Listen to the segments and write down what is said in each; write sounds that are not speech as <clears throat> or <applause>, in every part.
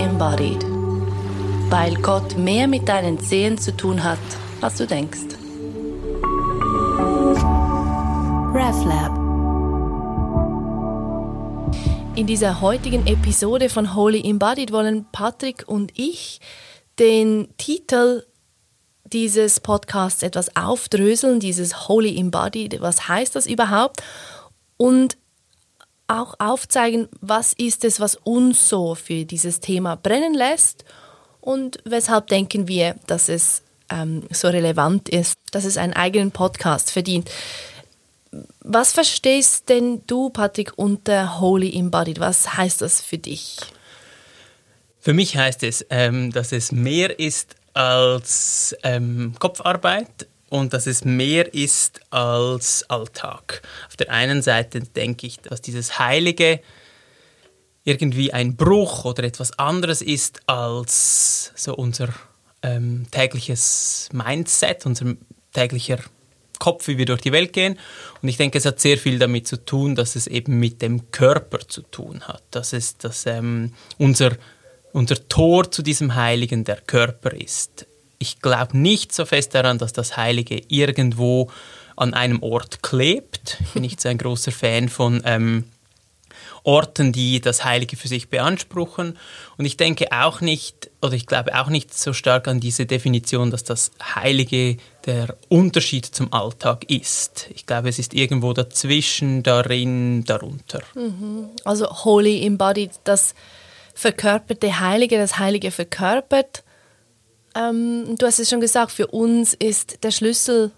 Embodied. Weil Gott mehr mit deinen Zehen zu tun hat, als du denkst. RefLab. In dieser heutigen Episode von Holy Embodied wollen Patrick und ich den Titel dieses Podcasts etwas aufdröseln, dieses Holy Embodied, was heißt das überhaupt? Und auch aufzeigen, was ist es, was uns so für dieses Thema brennen lässt und weshalb denken wir, dass es ähm, so relevant ist, dass es einen eigenen Podcast verdient. Was verstehst denn du, Patrick, unter Holy Embodied? Was heißt das für dich? Für mich heißt es, ähm, dass es mehr ist als ähm, Kopfarbeit und dass es mehr ist als Alltag. Auf der einen Seite denke ich, dass dieses Heilige irgendwie ein Bruch oder etwas anderes ist als so unser ähm, tägliches Mindset, unser täglicher Kopf, wie wir durch die Welt gehen. Und ich denke, es hat sehr viel damit zu tun, dass es eben mit dem Körper zu tun hat. Dass es dass, ähm, unser, unser Tor zu diesem Heiligen der Körper ist ich glaube nicht so fest daran, dass das Heilige irgendwo an einem Ort klebt. Ich bin nicht so ein großer Fan von ähm, Orten, die das Heilige für sich beanspruchen. Und ich denke auch nicht, oder ich glaube auch nicht so stark an diese Definition, dass das Heilige der Unterschied zum Alltag ist. Ich glaube, es ist irgendwo dazwischen, darin, darunter. Mhm. Also Holy Embodied, das verkörperte Heilige, das Heilige verkörpert ähm, du hast es schon gesagt, für uns ist der Schlüssel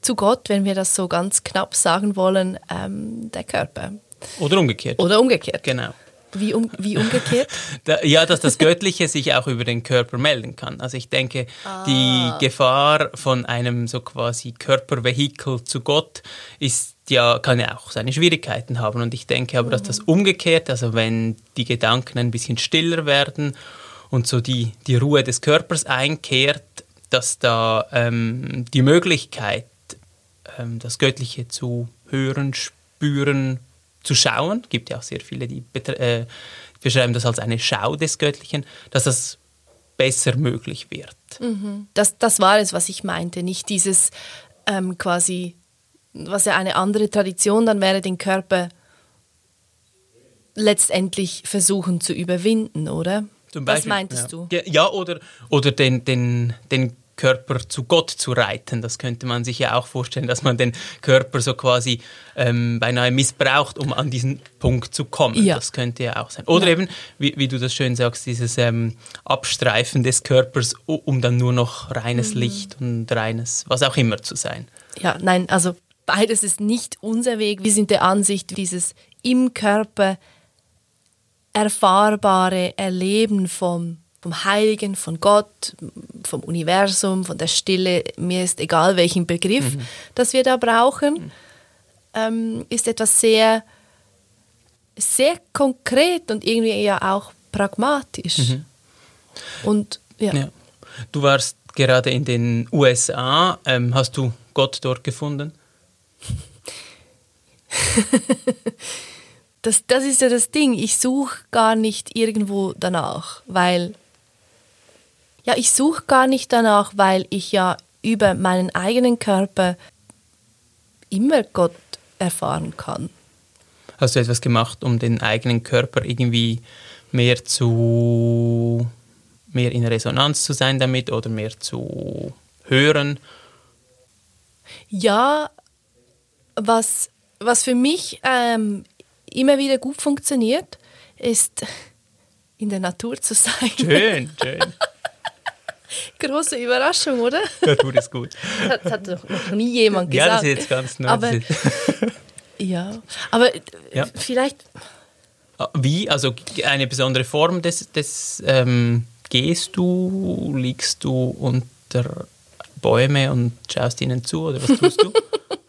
zu Gott, wenn wir das so ganz knapp sagen wollen, ähm, der Körper. Oder umgekehrt. Oder umgekehrt. Genau. Wie, um, wie umgekehrt? <laughs> da, ja, dass das Göttliche sich auch über den Körper melden kann. Also ich denke, ah. die Gefahr von einem so quasi Körpervehikel zu Gott ist ja, kann ja auch seine Schwierigkeiten haben. Und ich denke aber, dass das mhm. umgekehrt, also wenn die Gedanken ein bisschen stiller werden und so die, die Ruhe des Körpers einkehrt, dass da ähm, die Möglichkeit, ähm, das Göttliche zu hören, spüren, zu schauen, gibt ja auch sehr viele, die äh, beschreiben das als eine Schau des Göttlichen, dass das besser möglich wird. Mhm. Das, das war es, was ich meinte, nicht dieses ähm, quasi, was ja eine andere Tradition dann wäre, den Körper letztendlich versuchen zu überwinden, oder? Zum Beispiel, Was meintest ja. du? Ja, oder, oder den, den, den Körper zu Gott zu reiten. Das könnte man sich ja auch vorstellen, dass man den Körper so quasi ähm, beinahe missbraucht, um an diesen Punkt zu kommen. Ja. Das könnte ja auch sein. Oder ja. eben, wie, wie, du das schön sagst, dieses ähm, Abstreifen des Körpers, um dann nur noch reines mhm. Licht und reines, was auch immer zu sein. Ja, nein, also beides ist nicht unser Weg. Wir sind der Ansicht, dieses im Körper erfahrbare Erleben vom, vom Heiligen, von Gott, vom Universum, von der Stille, mir ist egal welchen Begriff, mhm. das wir da brauchen, mhm. ähm, ist etwas sehr, sehr konkret und irgendwie ja auch pragmatisch. Mhm. Und ja. ja. Du warst gerade in den USA, ähm, hast du Gott dort gefunden? <laughs> das, das ist ja das Ding. Ich suche gar nicht irgendwo danach, weil ja, ich suche gar nicht danach, weil ich ja über meinen eigenen Körper immer Gott erfahren kann. Hast du etwas gemacht, um den eigenen Körper irgendwie mehr zu mehr in Resonanz zu sein damit oder mehr zu hören? Ja, was, was für mich ähm, immer wieder gut funktioniert, ist in der Natur zu sein. Schön, <laughs> schön. Große Überraschung, oder? Natur ist gut. Das hat, noch nie jemand gesagt. Ja, das ist jetzt ganz neu. Aber, <laughs> ja, aber ja. vielleicht... Ah, wie? Also eine besondere Form des, des ähm, gehst du, liegst du unter Bäume und schaust ihnen zu oder was tust du? <laughs>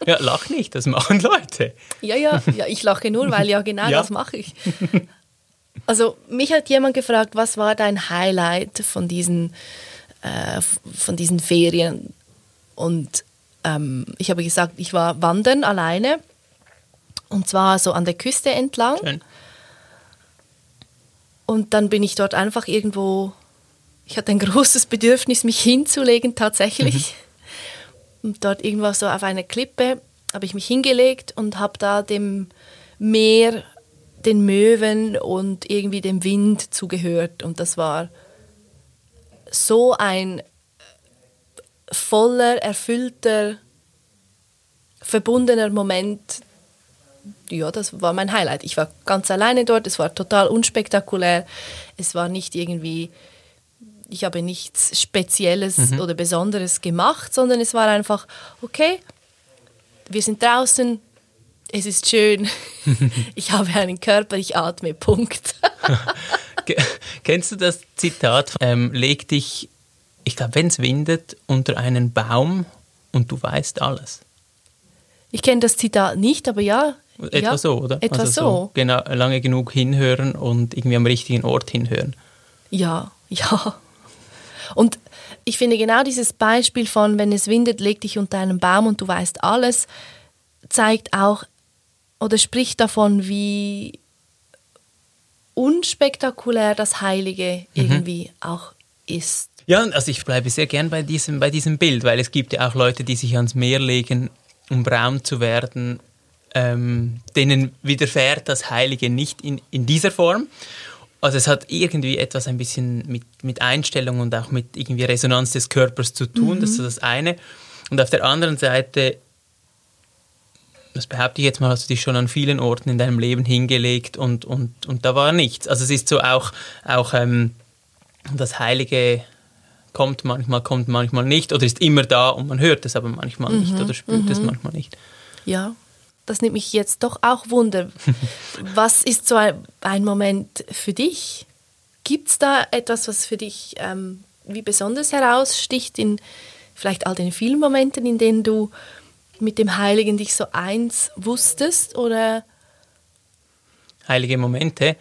Ja, lach nicht, das machen Leute. Ja, ja, ja ich lache nur, weil ja genau ja. das mache ich. Also mich hat jemand gefragt, was war dein Highlight von diesen, äh, von diesen Ferien? Und ähm, ich habe gesagt, ich war wandern alleine und zwar so an der Küste entlang. Schön. Und dann bin ich dort einfach irgendwo, ich hatte ein großes Bedürfnis, mich hinzulegen tatsächlich. Mhm. Und dort irgendwo so auf einer Klippe habe ich mich hingelegt und habe da dem Meer, den Möwen und irgendwie dem Wind zugehört. Und das war so ein voller, erfüllter, verbundener Moment. Ja, das war mein Highlight. Ich war ganz alleine dort, es war total unspektakulär. Es war nicht irgendwie, ich habe nichts Spezielles mhm. oder Besonderes gemacht, sondern es war einfach, okay, wir sind draußen, es ist schön, <laughs> <laughs> ich habe einen Körper, ich atme, <laughs> Punkt. Kennst du das Zitat, ähm, leg dich, ich glaube, wenn es windet, unter einen Baum und du weißt alles? Ich kenne das Zitat nicht, aber ja. Etwa ja, so, oder? Etwa also so. so. Genau, lange genug hinhören und irgendwie am richtigen Ort hinhören. Ja, ja. Und ich finde genau dieses Beispiel von, wenn es windet, leg dich unter einen Baum und du weißt alles, zeigt auch oder spricht davon, wie unspektakulär das Heilige mhm. irgendwie auch ist. Ja, also ich bleibe sehr gern bei diesem, bei diesem Bild, weil es gibt ja auch Leute, die sich ans Meer legen, um braun zu werden, ähm, denen widerfährt das Heilige nicht in, in dieser Form. Also es hat irgendwie etwas ein bisschen mit, mit Einstellung und auch mit irgendwie Resonanz des Körpers zu tun, mhm. das ist das eine. Und auf der anderen Seite, das behaupte ich jetzt mal, hast du dich schon an vielen Orten in deinem Leben hingelegt und, und, und da war nichts. Also es ist so auch, auch ähm, das Heilige kommt manchmal, kommt manchmal nicht oder ist immer da und man hört es aber manchmal mhm. nicht oder spürt mhm. es manchmal nicht. Ja, das nimmt mich jetzt doch auch Wunder. <laughs> was ist so ein, ein Moment für dich? Gibt es da etwas, was für dich ähm, wie besonders heraussticht in vielleicht all den vielen Momenten, in denen du mit dem Heiligen dich so eins wusstest oder heilige Momente?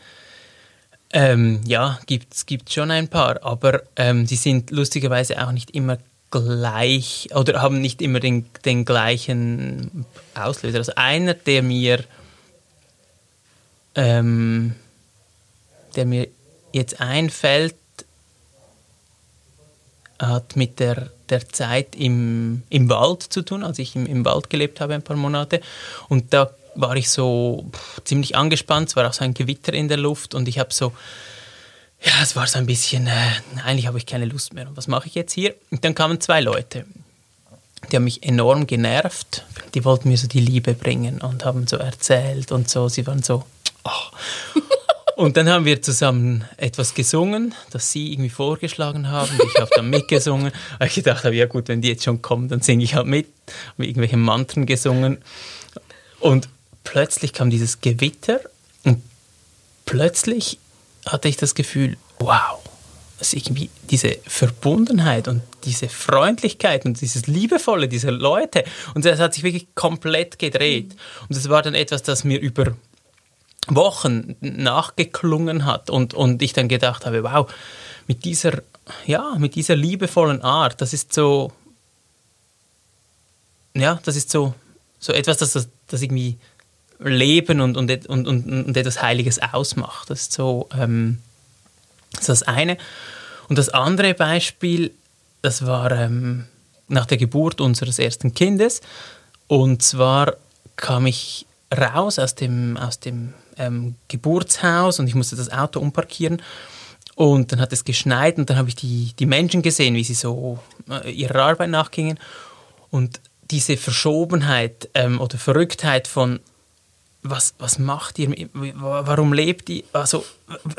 Ähm, ja, gibt es schon ein paar, aber ähm, sie sind lustigerweise auch nicht immer gleich oder haben nicht immer den, den gleichen Auslöser. Also einer, der mir, ähm, der mir jetzt einfällt, hat mit der, der Zeit im, im Wald zu tun, als ich im, im Wald gelebt habe ein paar Monate. Und da war ich so pff, ziemlich angespannt, es war auch so ein Gewitter in der Luft und ich habe so ja, es war so ein bisschen, äh, eigentlich habe ich keine Lust mehr. Und was mache ich jetzt hier? Und dann kamen zwei Leute, die haben mich enorm genervt. Die wollten mir so die Liebe bringen und haben so erzählt und so. Sie waren so, oh. <laughs> Und dann haben wir zusammen etwas gesungen, das sie irgendwie vorgeschlagen haben. Ich habe dann mitgesungen. <laughs> Weil ich gedacht habe, ja gut, wenn die jetzt schon kommen, dann singe ich halt mit. Habe irgendwelche Mantren gesungen. Und plötzlich kam dieses Gewitter und plötzlich hatte ich das Gefühl, wow, dass irgendwie diese Verbundenheit und diese Freundlichkeit und dieses Liebevolle dieser Leute und das hat sich wirklich komplett gedreht. Und es war dann etwas, das mir über Wochen nachgeklungen hat und, und ich dann gedacht habe, wow, mit dieser, ja, mit dieser liebevollen Art, das ist so, ja, das ist so, so etwas, das, das irgendwie Leben und, und, und, und, etwas Heiliges ausmacht. Das ist so ähm, das, ist das eine. Und das andere Beispiel, das war ähm, nach der Geburt unseres ersten Kindes. Und zwar kam ich raus aus dem, aus dem ähm, Geburtshaus und ich musste das Auto umparkieren. Und dann hat es geschneit und dann habe ich die, die Menschen gesehen, wie sie so äh, ihrer Arbeit nachgingen. Und diese Verschobenheit ähm, oder Verrücktheit von was, was macht ihr, warum lebt ihr, also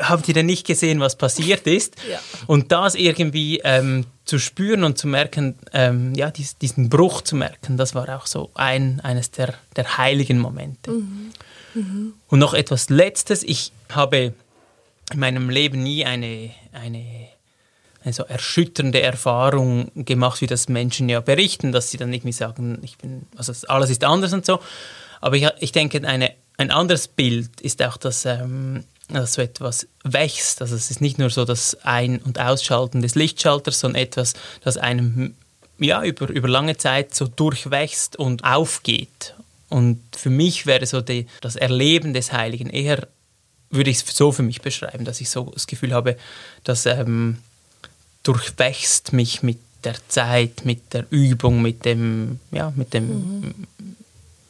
habt ihr denn nicht gesehen, was passiert ist? <laughs> Ja. Und das irgendwie ähm, zu spüren und zu merken, ähm, ja, dies, diesen Bruch zu merken, das war auch so ein, eines der, der heiligen Momente. Mhm. Mhm. Und noch etwas Letztes, ich habe in meinem Leben nie eine, eine, eine so erschütternde Erfahrung gemacht, wie das Menschen ja berichten, dass sie dann irgendwie sagen, ich bin, also alles ist anders und so. Aber ich, ich denke, eine, ein anderes Bild ist auch, dass, ähm, dass so etwas wächst. Also es ist nicht nur so das Ein- und Ausschalten des Lichtschalters, sondern etwas, das einem ja, über, über lange Zeit so durchwächst und aufgeht. Und für mich wäre so die, das Erleben des Heiligen eher würde ich es so für mich beschreiben, dass ich so das Gefühl habe, dass ähm, durchwächst mich mit der Zeit, mit der Übung, mit dem, ja, mit dem, mhm.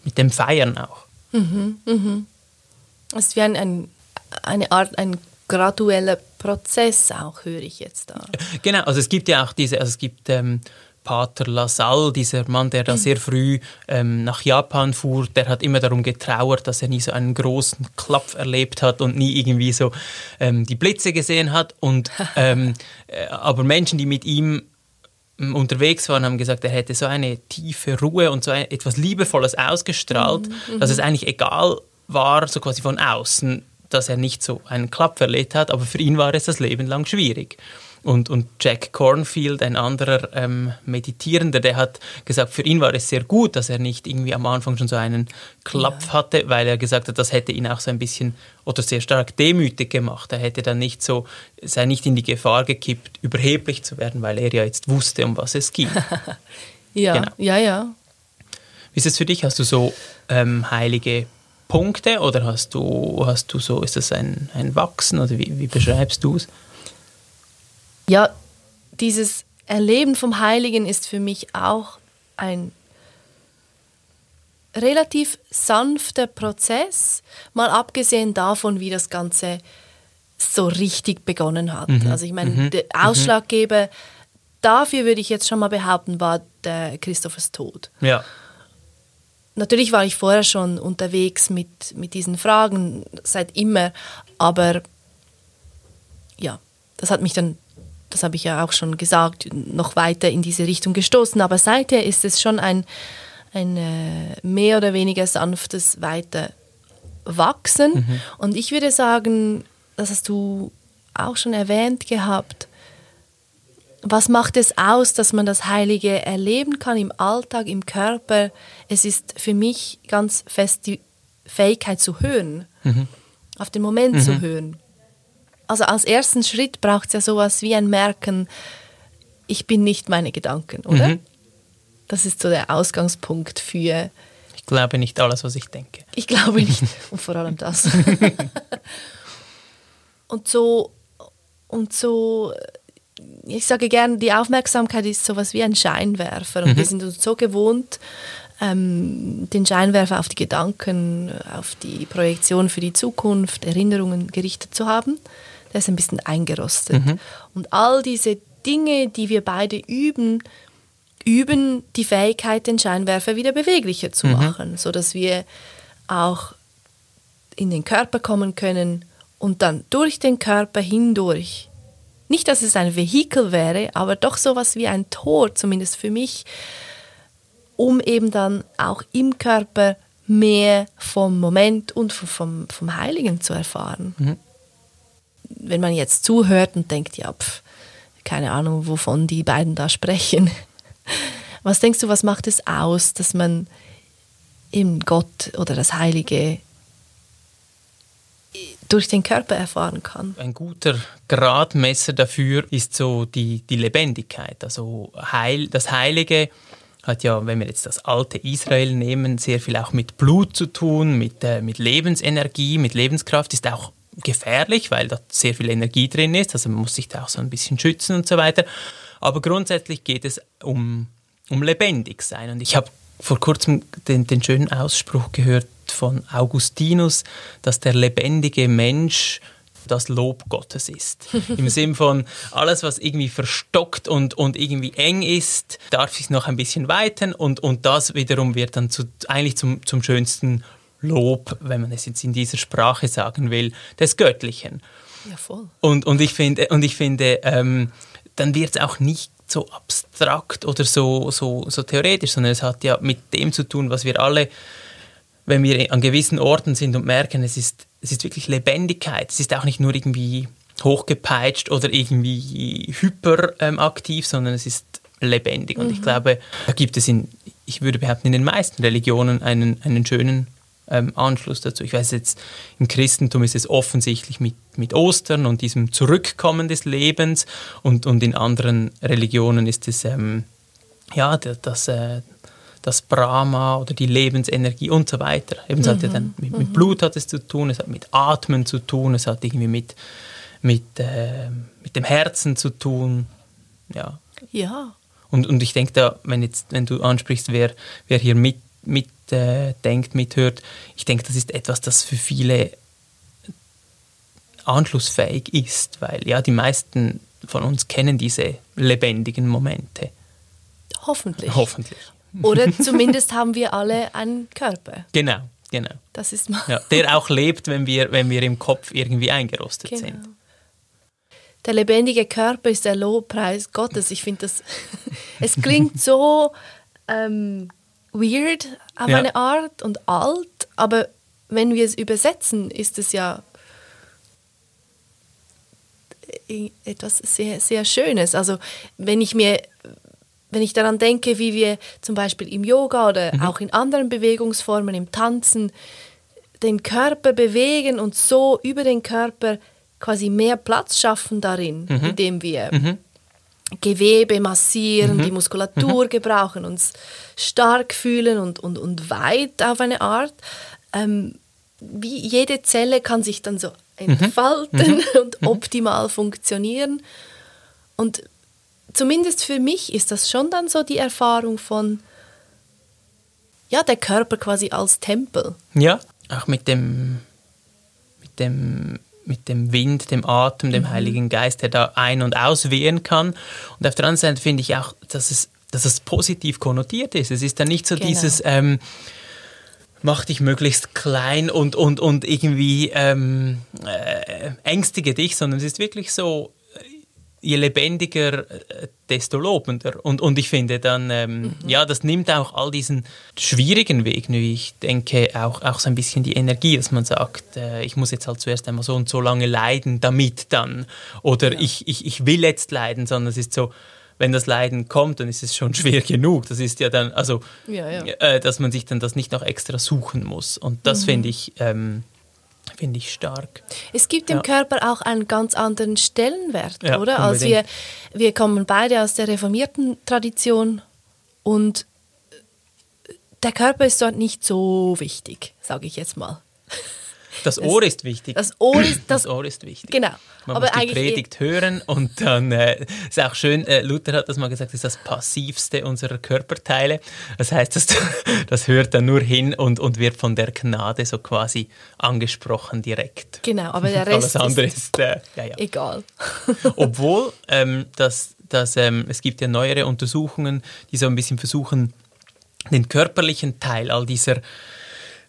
Mit dem Feiern auch. Mhm, mhm. Es ist wie ein, ein, eine Art, ein gradueller Prozess auch, höre ich jetzt da. <laughs> Genau, also es gibt ja auch diese, also es gibt ähm, Pater Lassalle, dieser Mann, der da mhm. sehr früh ähm, nach Japan fuhr, der hat immer darum getrauert, dass er nie so einen großen Klapf erlebt hat und nie irgendwie so ähm, die Blitze gesehen hat. Und <laughs> ähm, äh, aber Menschen, die mit ihm unterwegs waren, haben gesagt, er hätte so eine tiefe Ruhe und so ein, etwas Liebevolles ausgestrahlt, mhm. dass es mhm. eigentlich egal war, so quasi von außen, dass er nicht so einen Klapp erlebt hat, aber für ihn war es das Leben lang schwierig. Und, und Jack Cornfield, ein anderer ähm, Meditierender, der hat gesagt, für ihn war es sehr gut, dass er nicht irgendwie am Anfang schon so einen Klapp ja. hatte, weil er gesagt hat, das hätte ihn auch so ein bisschen oder sehr stark demütig gemacht. Er hätte dann nicht so, sei nicht in die Gefahr gekippt, überheblich zu werden, weil er ja jetzt wusste, um was es ging. <laughs> ja, genau. ja, ja. Wie ist es für dich? Hast du so ähm, heilige Punkte oder hast du, hast du so, ist das ein, ein Wachsen oder wie, wie beschreibst du es? Ja, dieses Erleben vom Heiligen ist für mich auch ein relativ sanfter Prozess, mal abgesehen davon, wie das Ganze so richtig begonnen hat. Mhm. Also ich meine, mhm. der mhm. Ausschlaggeber dafür würde ich jetzt schon mal behaupten, war der Christophers Tod. Ja natürlich war ich vorher schon unterwegs mit, mit diesen Fragen, seit immer, aber ja, das hat mich dann, das habe ich ja auch schon gesagt, noch weiter in diese Richtung gestoßen. Aber seither ist es schon ein, ein äh, mehr oder weniger sanftes Weiterwachsen. Mhm. Und ich würde sagen, das hast du auch schon erwähnt gehabt, was macht es aus, dass man das Heilige erleben kann im Alltag, im Körper? Es ist für mich ganz fest die Fähigkeit zu hören, mhm. auf den Moment mhm. zu hören. Also als ersten Schritt braucht es ja sowas wie ein Merken, ich bin nicht meine Gedanken, oder? Mhm. Das ist so der Ausgangspunkt für... Ich glaube nicht alles, was ich denke. Ich glaube <laughs> nicht. Und vor allem das. <laughs> und so... Und so ich sage gerne, die Aufmerksamkeit ist sowas wie ein Scheinwerfer und mhm. wir sind uns so gewohnt, ähm, den Scheinwerfer auf die Gedanken, auf die Projektion für die Zukunft, Erinnerungen gerichtet zu haben. Der ist ein bisschen eingerostet. Mhm. Und all diese Dinge, die wir beide üben, üben die Fähigkeit, den Scheinwerfer wieder beweglicher zu mhm. machen, sodass wir auch in den Körper kommen können und dann durch den Körper hindurch nicht, dass es ein Vehikel wäre, aber doch sowas wie ein Tor, zumindest für mich, um eben dann auch im Körper mehr vom Moment und vom, vom Heiligen zu erfahren. Mhm. Wenn man jetzt zuhört und denkt, ja, pf, keine Ahnung, wovon die beiden da sprechen. <laughs> Was denkst du, was macht es aus, dass man eben Gott oder das Heilige durch den Körper erfahren kann. Ein guter Gradmesser dafür ist so die, die Lebendigkeit. Also Heil, das Heilige hat ja, wenn wir jetzt das alte Israel nehmen, sehr viel auch mit Blut zu tun, mit, äh, mit Lebensenergie, mit Lebenskraft, ist auch gefährlich, weil da sehr viel Energie drin ist, also man muss sich da auch so ein bisschen schützen und so weiter. Aber grundsätzlich geht es um, um lebendig sein. Und ich habe vor kurzem den, den schönen Ausspruch gehört, von Augustinus, dass der lebendige Mensch das Lob Gottes ist. <laughs> Im Sinn von, alles, was irgendwie verstockt und, und irgendwie eng ist, darf sich noch ein bisschen weiten und, und das wiederum wird dann zu, eigentlich zum, zum schönsten Lob, wenn man es jetzt in dieser Sprache sagen will, des Göttlichen. Ja, voll. Und, und ich finde, und ich finde ähm, dann wird es auch nicht so abstrakt oder so, so, so theoretisch, sondern es hat ja mit dem zu tun, was wir alle wenn wir an gewissen Orten sind und merken, es ist, es ist wirklich Lebendigkeit. Es ist auch nicht nur irgendwie hochgepeitscht oder irgendwie hyperaktiv, ähm, sondern es ist lebendig. Und mhm. ich glaube, da gibt es in, ich würde behaupten, in den meisten Religionen einen, einen schönen ähm, Anschluss dazu. Ich weiß jetzt, im Christentum ist es offensichtlich mit, mit Ostern und diesem Zurückkommen des Lebens und, und in anderen Religionen ist es ähm, ja, das, äh, das Brahma oder die Lebensenergie und so weiter. Eben, es hat ja dann mit, mit, Blut hat es zu tun, es hat mit Atmen zu tun, es hat irgendwie mit, mit, äh, mit dem Herzen zu tun. Ja. Ja. Und, und ich denke da, wenn, jetzt, wenn du ansprichst, wer, wer hier mit, mit äh, denkt, mithört, ich denke, das ist etwas, das für viele anschlussfähig ist, weil ja, die meisten von uns kennen diese lebendigen Momente. Hoffentlich. Hoffentlich. Oder <laughs> zumindest haben wir alle einen Körper. Genau, genau. Das ist mal. Ja, der auch lebt, wenn wir, wenn wir im Kopf irgendwie eingerostet genau. sind. Der lebendige Körper ist der Lobpreis Gottes. Ich finde das. <laughs> es klingt so ähm, weird auf ja. eine Art und alt, aber wenn wir es übersetzen, ist es ja etwas sehr, sehr Schönes. Also wenn ich mir, wenn ich daran denke, wie wir zum Beispiel im Yoga oder mhm. auch in anderen Bewegungsformen, im Tanzen, den Körper bewegen und so über den Körper quasi mehr Platz schaffen darin, mhm. indem wir mhm. Gewebe massieren, mhm. die Muskulatur mhm. gebrauchen, uns stark fühlen und, und, und weit auf eine Art. Ähm, wie jede Zelle kann sich dann so entfalten mhm. und optimal funktionieren. Und zumindest für mich ist das schon dann so die Erfahrung von, ja, der Körper quasi als Tempel. Ja, auch mit dem, mit dem, mit dem Wind, dem Atem, dem mhm. Heiligen Geist, der da ein- und auswehen kann. Und auf der anderen Seite finde ich auch, dass es, dass es positiv konnotiert ist. Es ist dann nicht so genau. dieses... Ähm, mach dich möglichst klein und, und, und irgendwie ähm, äh, ängstige dich, sondern es ist wirklich so, je lebendiger, äh, desto lobender. Und, und ich finde dann, ähm, mhm. ja, das nimmt auch all diesen schwierigen Weg, wie ich denke, auch, auch so ein bisschen die Energie, dass man sagt, äh, ich muss jetzt halt zuerst einmal so und so lange leiden, damit dann. Oder ja. ich, ich, ich will jetzt leiden, sondern es ist so, wenn das Leiden kommt, dann ist es schon <laughs> schwer genug. Das ist ja dann, also, ja, ja. Äh, dass man sich dann das nicht noch extra suchen muss. Und das mhm. finde ich, ähm, finde ich stark. Es gibt im ja. Körper auch einen ganz anderen Stellenwert, ja, oder? Also wir, wir kommen beide aus der reformierten Tradition und der Körper ist dort nicht so wichtig, sage ich jetzt mal. Das Ohr ist wichtig. Das Ohr ist, das, das Ohr ist wichtig. Genau. Man Aber muss die Predigt hören und dann äh, ist auch schön, äh, Luther hat das mal gesagt, ist das passivste unserer Körperteile. Das heißt, das, <laughs> das hört dann nur hin und, und wird von der Gnade so quasi angesprochen direkt. Genau, aber der <laughs> Rest Alles andere ist, ist äh, ja, ja. egal. <laughs> Obwohl ähm, das, das, ähm, es gibt ja neuere Untersuchungen, die so ein bisschen versuchen, den körperlichen Teil all dieser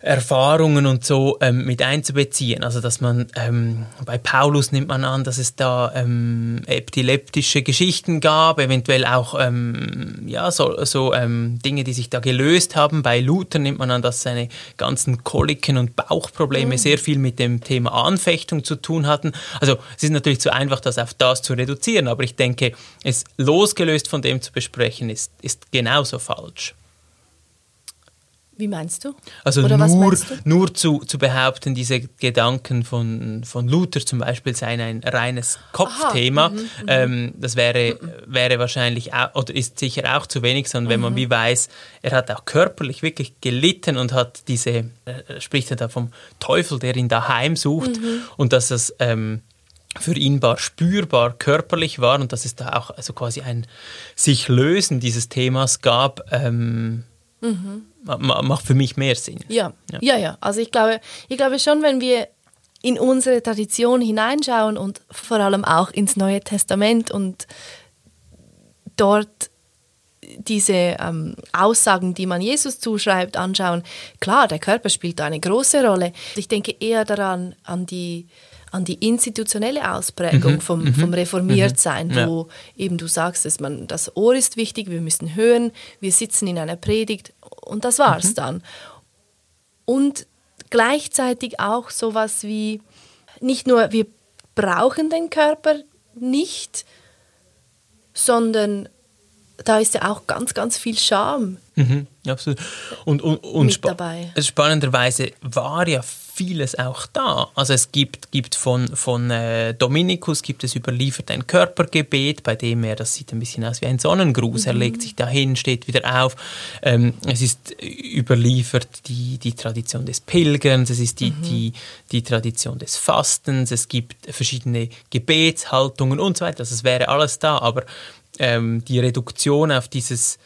Erfahrungen und so ähm, mit einzubeziehen. Also dass man ähm, bei Paulus nimmt man an, dass es da ähm, epileptische Geschichten gab, eventuell auch ähm, ja so, so ähm, Dinge, die sich da gelöst haben. Bei Luther nimmt man an, dass seine ganzen Koliken und Bauchprobleme mhm. sehr viel mit dem Thema Anfechtung zu tun hatten. Also es ist natürlich zu einfach, das auf das zu reduzieren, aber ich denke, es losgelöst von dem zu besprechen, ist, ist genauso falsch. Wie meinst du? Also Oder nur, du? nur zu, zu behaupten, diese Gedanken von, von Luther zum Beispiel seien ein reines Kopfthema, mhm, mhm, ähm, das wäre, mhm. wäre wahrscheinlich auch, oder ist sicher auch zu wenig, sondern wenn man mhm. wie weiß, er hat auch körperlich wirklich gelitten und hat diese, äh, spricht er da vom Teufel, der ihn daheim sucht mhm. und dass das ähm, für ihn war spürbar körperlich war und dass es da auch also quasi ein sich lösen dieses Themas gab. Ähm, mhm macht für mich mehr Sinn. Ja, ja, ja. ja. Also ich glaube, ich glaube schon, wenn wir in unsere Tradition hineinschauen und vor allem auch ins Neue Testament und dort diese ähm, Aussagen, die man Jesus zuschreibt, anschauen, klar, der Körper spielt da eine große Rolle. Ich denke eher daran, an die an die institutionelle Ausprägung mhm. vom, mhm. vom Reformiertsein, mhm. wo eben du sagst, dass man, das Ohr ist wichtig, wir müssen hören, wir sitzen in einer Predigt und das war's mhm. dann. Und gleichzeitig auch sowas wie, nicht nur wir brauchen den Körper nicht, sondern da ist ja auch ganz, ganz viel Scham. Mhm, absolut. Und, und, und mit dabei. spannenderweise war ja vieles auch da. Also es gibt, gibt von, von äh, Dominikus gibt es überliefert ein Körpergebet, bei dem er, das sieht ein bisschen aus wie ein Sonnengruß, mhm. er legt sich dahin, steht wieder auf. Ähm, es ist überliefert die, die Tradition des Pilgerns, es ist die, mhm. die, die Tradition des Fastens, es gibt verschiedene Gebetshaltungen und so weiter. Also es wäre alles da, aber ähm, die Reduktion auf dieses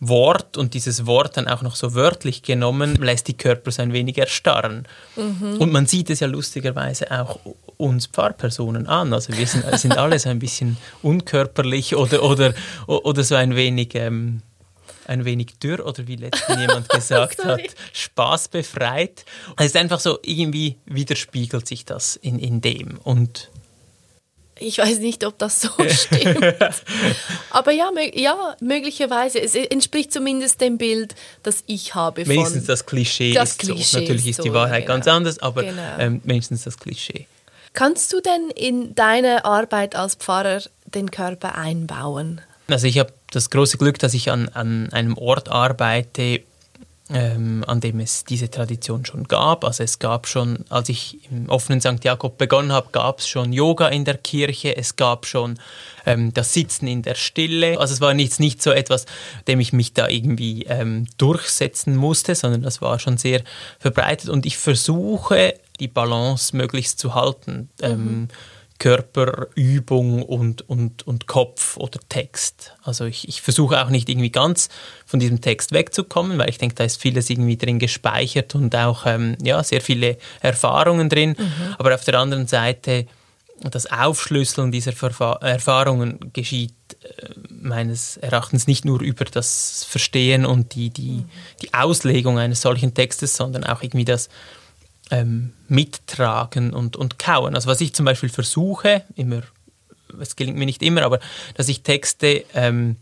Wort und dieses Wort dann auch noch so wörtlich genommen, <laughs> lässt die Körper so ein wenig erstarren. Mhm. Und man sieht es ja lustigerweise auch uns Pfarrpersonen an. Also wir sind, sind alle so ein bisschen unkörperlich oder, oder, oder so ein wenig... Ähm, ein wenig dürr oder wie letztens jemand <laughs> gesagt hat, spaßbefreit. Es ist einfach so, irgendwie widerspiegelt sich das in, in dem. Und ich weiß nicht, ob das so <laughs> stimmt. Aber ja, ja, möglicherweise. Es entspricht zumindest dem Bild, das ich habe. Wenigstens das Klischee das ist Klischee so. Natürlich ist, so, die Wahrheit genau. ganz anders, aber genau. ähm, wenigstens das Klischee. Kannst du denn in deine Arbeit als Pfarrer den Körper einbauen? Also ich habe das große Glück, dass ich an, an einem Ort arbeite, ähm, an dem es diese Tradition schon gab. Also es gab schon, als ich im offenen St. Jakob begonnen habe, gab es schon Yoga in der Kirche, es gab schon ähm, das Sitzen in der Stille. Also es war nicht, nicht so etwas, dem ich mich da irgendwie ähm, durchsetzen musste, sondern das war schon sehr verbreitet und ich versuche die Balance möglichst zu halten. Ähm, mhm Körperübung und, und, und Kopf oder Text. Also ich, ich versuche auch nicht irgendwie ganz von diesem Text wegzukommen, weil ich denke, da ist vieles irgendwie drin gespeichert und auch ähm, ja, sehr viele Erfahrungen drin. Mhm. Aber auf der anderen Seite, das Aufschlüsseln dieser Verfa Erfahrungen geschieht äh, meines Erachtens nicht nur über das Verstehen und die, die, mhm. die Auslegung eines solchen Textes, sondern auch irgendwie das ähm, mittragen und, und kauen. Also was ich zum Beispiel versuche, immer, es gelingt mir nicht immer, aber dass ich Texte, ähm,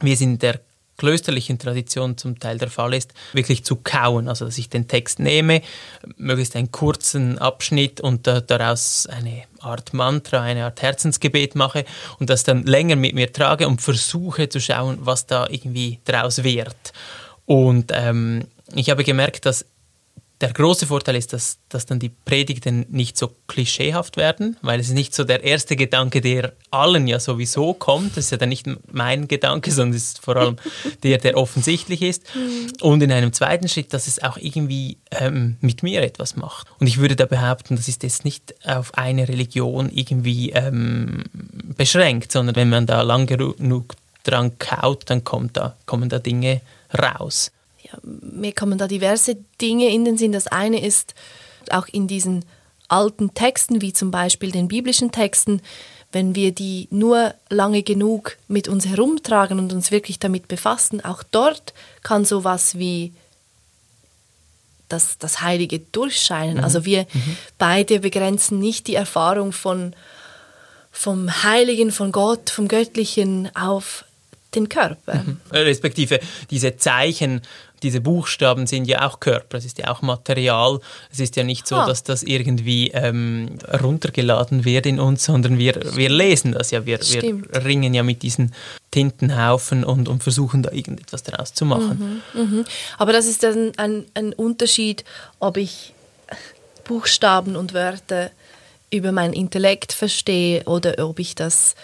wie es in der klösterlichen Tradition zum Teil der Fall ist, wirklich zu kauen. Also dass ich den Text nehme, möglichst einen kurzen Abschnitt und da, daraus eine Art Mantra, eine Art Herzensgebet mache und das dann länger mit mir trage und versuche zu schauen, was da irgendwie draus wird. Und ähm, ich habe gemerkt, dass der große Vorteil ist, dass, dass dann die Predigten nicht so klischeehaft werden, weil es ist nicht so der erste Gedanke, der allen ja sowieso kommt. Das ist ja dann nicht mein Gedanke, sondern es ist vor allem <laughs> der, der offensichtlich ist. Und in einem zweiten Schritt, dass es auch irgendwie ähm, mit mir etwas macht. Und ich würde da behaupten, das ist jetzt nicht auf eine Religion irgendwie ähm, beschränkt, sondern wenn man da lang genug dran kaut, dann kommt da, kommen da Dinge raus mir kommen da diverse Dinge in den Sinn. Das eine ist auch in diesen alten Texten, wie zum Beispiel den biblischen Texten, wenn wir die nur lange genug mit uns herumtragen und uns wirklich damit befassen, auch dort kann sowas wie das, das Heilige durchscheinen. Mhm. Also wir mhm. beide begrenzen nicht die Erfahrung von, vom Heiligen, von Gott, vom Göttlichen auf den Körper. Mhm. Respektive diese Zeichen diese Buchstaben sind ja auch Körper, es ist ja auch Material. Es ist ja nicht so, ah. dass das irgendwie ähm, runtergeladen wird in uns, sondern wir, wir lesen das ja. Wir, wir ringen ja mit diesen Tintenhaufen und, und versuchen da irgendetwas daraus zu machen. Mhm, mh. Aber das ist dann ein, ein Unterschied, ob ich Buchstaben und Wörter über meinen Intellekt verstehe oder ob ich das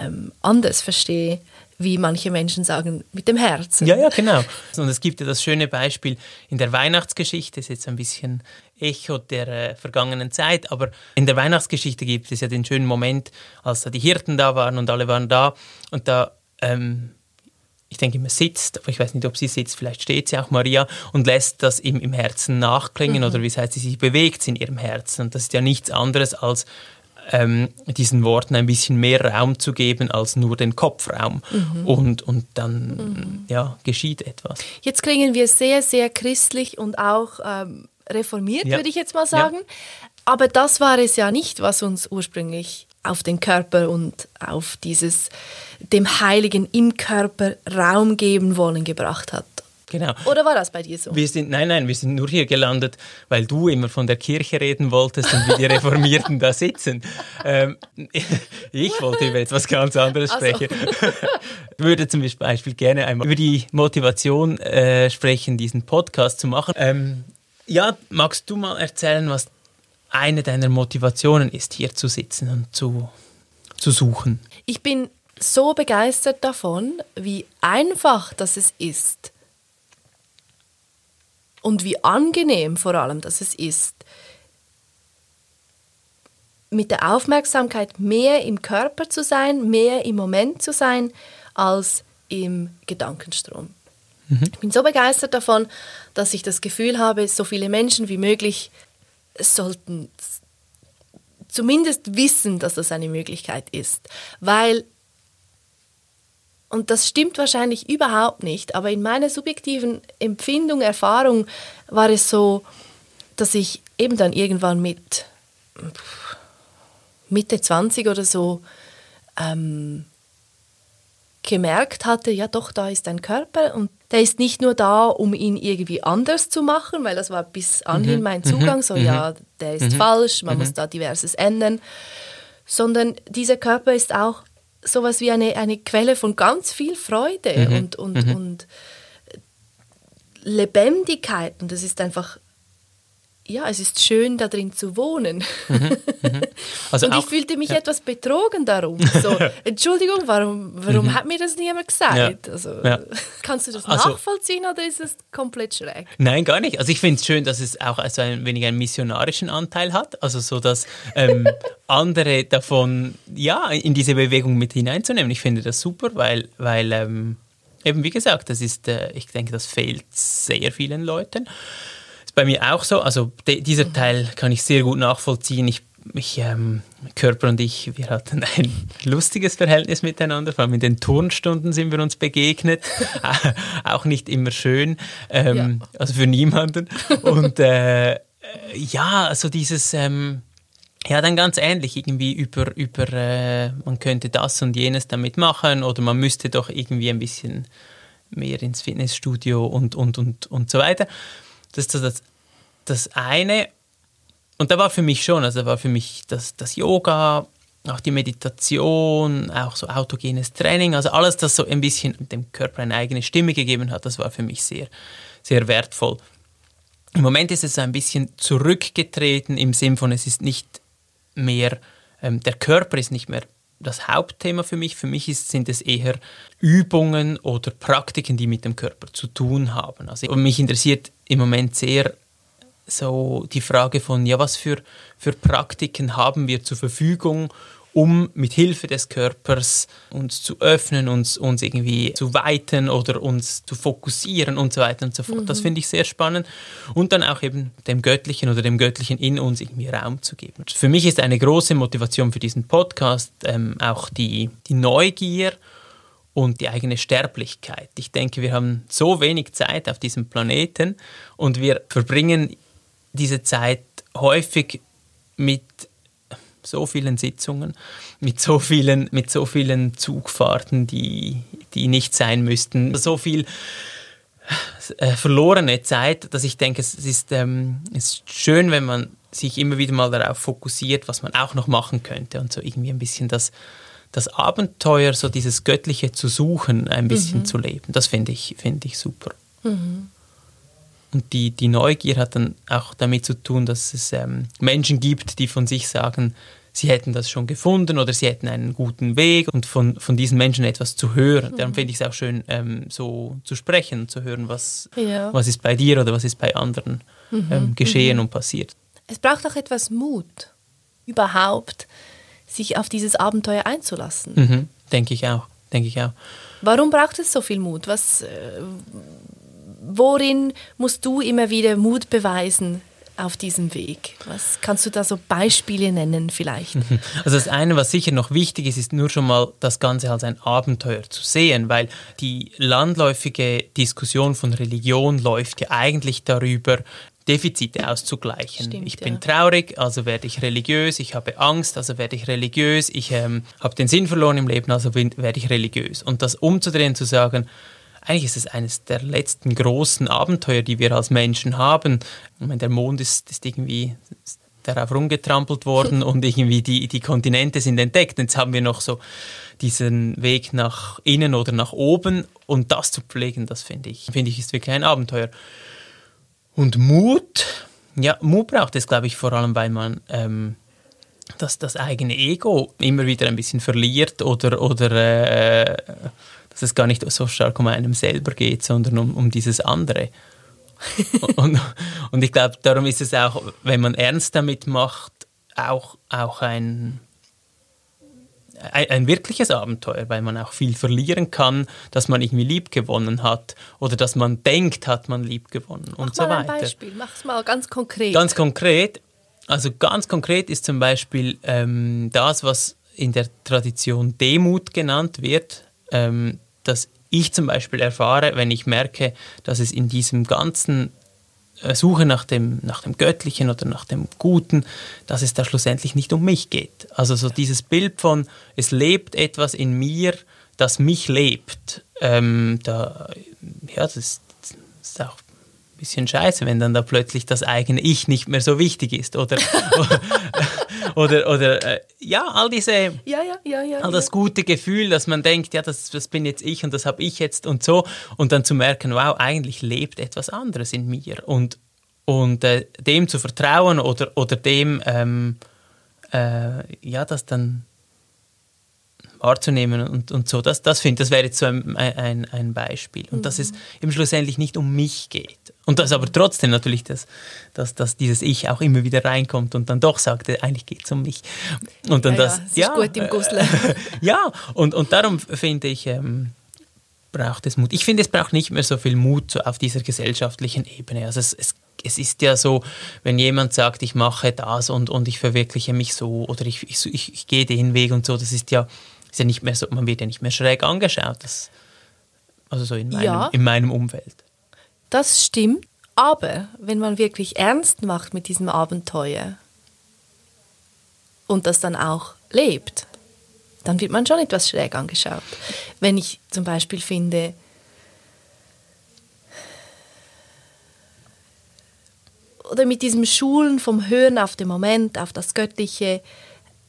ähm, anders verstehe wie manche Menschen sagen, mit dem Herzen. Ja, ja, genau. Und es gibt ja das schöne Beispiel in der Weihnachtsgeschichte, das ist jetzt ein bisschen Echo der äh, vergangenen Zeit, aber in der Weihnachtsgeschichte gibt es ja den schönen Moment, als da die Hirten da waren und alle waren da und da, ähm, ich denke immer sitzt, aber ich weiß nicht, ob sie sitzt, vielleicht steht sie auch, Maria, und lässt das im, im Herzen nachklingen mhm. oder wie es heißt, sie sich bewegt in ihrem Herzen. Und das ist ja nichts anderes als ähm, diesen Worten ein bisschen mehr Raum zu geben als nur den Kopfraum. Mhm. Und, und dann mhm. ja, geschieht etwas. Jetzt klingen wir sehr, sehr christlich und auch ähm, reformiert, ja. würde ich jetzt mal sagen. Ja. Aber das war es ja nicht, was uns ursprünglich auf den Körper und auf dieses dem Heiligen im Körper Raum geben wollen gebracht hat. Genau. Oder war das bei dir so? Wir sind, nein, nein, wir sind nur hier gelandet, weil du immer von der Kirche reden wolltest und wie die Reformierten da sitzen. Ähm, <laughs> ich wollte über etwas ganz anderes sprechen. So. <laughs> ich würde zum Beispiel gerne einmal über die Motivation äh, sprechen, diesen Podcast zu machen. Ähm, Ja, magst du mal erzählen, was eine deiner Motivationen ist, hier zu sitzen und zu, zu suchen? Ich bin so begeistert davon, wie einfach das es ist und wie angenehm vor allem das es ist, mit der Aufmerksamkeit mehr im Körper zu sein, mehr im Moment zu sein, als im Gedankenstrom. Mhm. Ich bin so begeistert davon, dass ich das Gefühl habe, so viele Menschen wie möglich sollten zumindest wissen, dass das eine Möglichkeit ist. Weil, und das stimmt wahrscheinlich überhaupt nicht, aber in meiner subjektiven Empfindung, Erfahrung war es so, dass ich eben dann irgendwann mit Mitte 20 oder so ähm, gemerkt hatte, ja doch, da ist ein Körper und der ist nicht nur da, um ihn irgendwie anders zu machen, weil das war bis anhin mhm. mein Zugang, so mhm. ja, der ist mhm. falsch, man muss mhm. da diverses ändern, sondern dieser Körper ist auch sowas wie eine, eine Quelle von ganz viel Freude mhm. und, und, mhm. und Lebendigkeit und das ist einfach ja, es ist schön, da drin zu wohnen. Mhm, mhm. Also und ich fühlte mich ja. etwas betrogen darum. So, <laughs> Entschuldigung, warum, warum mhm. hat mir das niemand gesagt? Ja. Also, ja. Kannst du das also, nachvollziehen oder ist es komplett schräg? Nein, gar nicht. Also ich finde es schön, dass es auch also ein wenig einen missionarischen Anteil hat. Also so, dass ähm, <laughs> andere davon ja in diese Bewegung mit hineinzunehmen. Ich finde das super, weil, weil ähm, eben wie gesagt, das ist, äh, ich denke, das fehlt sehr vielen Leuten bei mir auch so. Also dieser Teil kann ich sehr gut nachvollziehen. Ich, ich ähm, Körper und ich, wir hatten ein <laughs> lustiges Verhältnis miteinander. Vor allem in den Turnstunden sind wir uns begegnet. <laughs> auch nicht immer schön. Ähm, ja. Also für niemanden. Und äh, ja, also dieses... Ähm, ja, dann ganz ähnlich, irgendwie über, über äh, man könnte das und jenes damit machen oder man müsste doch irgendwie ein bisschen mehr ins Fitnessstudio und, und, und, und so weiter. Das ist das, das eine. Und da war für mich schon, also war für mich das, das Yoga, auch die Meditation, auch so autogenes Training, also alles, das so ein bisschen dem Körper eine eigene Stimme gegeben hat, das war für mich sehr, sehr wertvoll. Im Moment ist es ein bisschen zurückgetreten im Sinn von, es ist nicht mehr, ähm, der Körper ist nicht mehr das Hauptthema für mich. Für mich ist, sind es eher Übungen oder Praktiken, die mit dem Körper zu tun haben. Also mich interessiert im Moment sehr so die Frage von, ja, was für, für Praktiken haben wir zur Verfügung, um mit Hilfe des Körpers uns zu öffnen, uns, uns irgendwie zu weiten oder uns zu fokussieren und so weiter und so fort. Mhm. Das finde ich sehr spannend. Und dann auch eben dem Göttlichen oder dem Göttlichen in uns irgendwie Raum zu geben. Für mich ist eine große Motivation für diesen Podcast ähm, auch die, die Neugier und die eigene Sterblichkeit. Ich denke, wir haben so wenig Zeit auf diesem Planeten und wir verbringen diese Zeit häufig mit so vielen Sitzungen, mit so vielen, mit so vielen Zugfahrten, die, die nicht sein müssten, so viel äh, verlorene Zeit, dass ich denke, es ist, ähm, es ist schön, wenn man sich immer wieder mal darauf fokussiert, was man auch noch machen könnte und so irgendwie ein bisschen das, das Abenteuer, so dieses Göttliche zu suchen, ein bisschen mhm. zu leben. Das finde ich, find ich super. Mhm. Und die, die Neugier hat dann auch damit zu tun, dass es ähm, Menschen gibt, die von sich sagen, sie hätten das schon gefunden oder sie hätten einen guten Weg und von, von diesen Menschen etwas zu hören. Mhm. Darum finde ich es auch schön, ähm, so zu sprechen, zu hören, was, ja. was ist bei dir oder was ist bei anderen mhm. ähm, geschehen mhm. und passiert. Es braucht auch etwas Mut, überhaupt sich auf dieses Abenteuer einzulassen. Mhm. Denke ich auch, denke ich auch. Warum braucht es so viel Mut? Was, äh, worin musst du immer wieder Mut beweisen auf diesem Weg? Was kannst du da so Beispiele nennen vielleicht? <laughs> Also das eine, was sicher noch wichtig ist, ist nur schon mal das Ganze als ein Abenteuer zu sehen, weil die landläufige Diskussion von Religion läuft ja eigentlich darüber, Defizite auszugleichen. Stimmt, ich bin ja. traurig, also werde ich religiös, ich habe Angst, also werde ich religiös, ich ähm, habe den Sinn verloren im Leben, also werde ich religiös. Und das umzudrehen, zu sagen, eigentlich ist es eines der letzten großen Abenteuer, die wir als Menschen haben. Ich meine, der Mond ist, ist irgendwie darauf rumgetrampelt worden und irgendwie die, die Kontinente sind entdeckt. Jetzt haben wir noch so diesen Weg nach innen oder nach oben und das zu pflegen, das finde ich, finde ich ist wirklich ein Abenteuer. Und Mut, ja, Mut braucht es, glaube ich, vor allem, weil man ähm, das, das eigene Ego immer wieder ein bisschen verliert oder, oder äh, dass es gar nicht so stark um einem selber geht, sondern um, um dieses andere. <laughs> und, und ich glaube, darum ist es auch, wenn man ernst damit macht, auch, auch ein, ein, ein, wirkliches Abenteuer, weil man auch viel verlieren kann, dass man irgendwie lieb gewonnen hat oder dass man denkt, hat man lieb gewonnen Mach und so mal weiter. ein Beispiel, mach es mal ganz konkret. Ganz konkret, also ganz konkret ist zum Beispiel ähm, das, was in der Tradition Demut genannt wird, ähm, dass ich zum Beispiel erfahre, wenn ich merke, dass es in diesem ganzen äh, Suche nach dem, nach dem Göttlichen oder nach dem Guten, dass es da schlussendlich nicht um mich geht. Also so dieses Bild von, es lebt etwas in mir, das mich lebt, ähm, da, ja, das ist, das ist auch ein bisschen scheiße, wenn dann da plötzlich das eigene Ich nicht mehr so wichtig ist. Oder, <laughs> <laughs> oder, oder äh, ja, all diese, ja, ja, ja, ja, all das gute Gefühl, dass man denkt, ja, das, das bin jetzt ich und das habe ich jetzt und so. Und dann zu merken, wow, eigentlich lebt etwas anderes in mir. Und, und äh, dem zu vertrauen oder, oder dem, ähm, äh, ja, das dann wahrzunehmen und, und so. Das, das finde das wäre jetzt so ein, ein, ein Beispiel. Und mhm. dass es eben schlussendlich nicht um mich geht. Und dass aber trotzdem natürlich, dass, dass, dass dieses Ich auch immer wieder reinkommt und dann doch sagt, eigentlich geht es um mich. Und dann ja, das, ja, es ja, ist gut im Gussle. <laughs> ja, und, und darum finde ich, ähm, braucht es Mut. Ich finde, es braucht nicht mehr so viel Mut so auf dieser gesellschaftlichen Ebene. Also es, es, es ist ja so, wenn jemand sagt, ich mache das und, und ich verwirkliche mich so oder ich, ich, ich, ich gehe den Weg und so, das ist ja, ist ja nicht mehr so, man wird ja nicht mehr schräg angeschaut. Das, also so in meinem, Ja. in meinem Umfeld. Das stimmt, aber wenn man wirklich ernst macht mit diesem Abenteuer und das dann auch lebt, dann wird man schon etwas schräg angeschaut. Wenn ich zum Beispiel finde, oder mit diesem Schulen vom Hören auf den Moment, auf das Göttliche,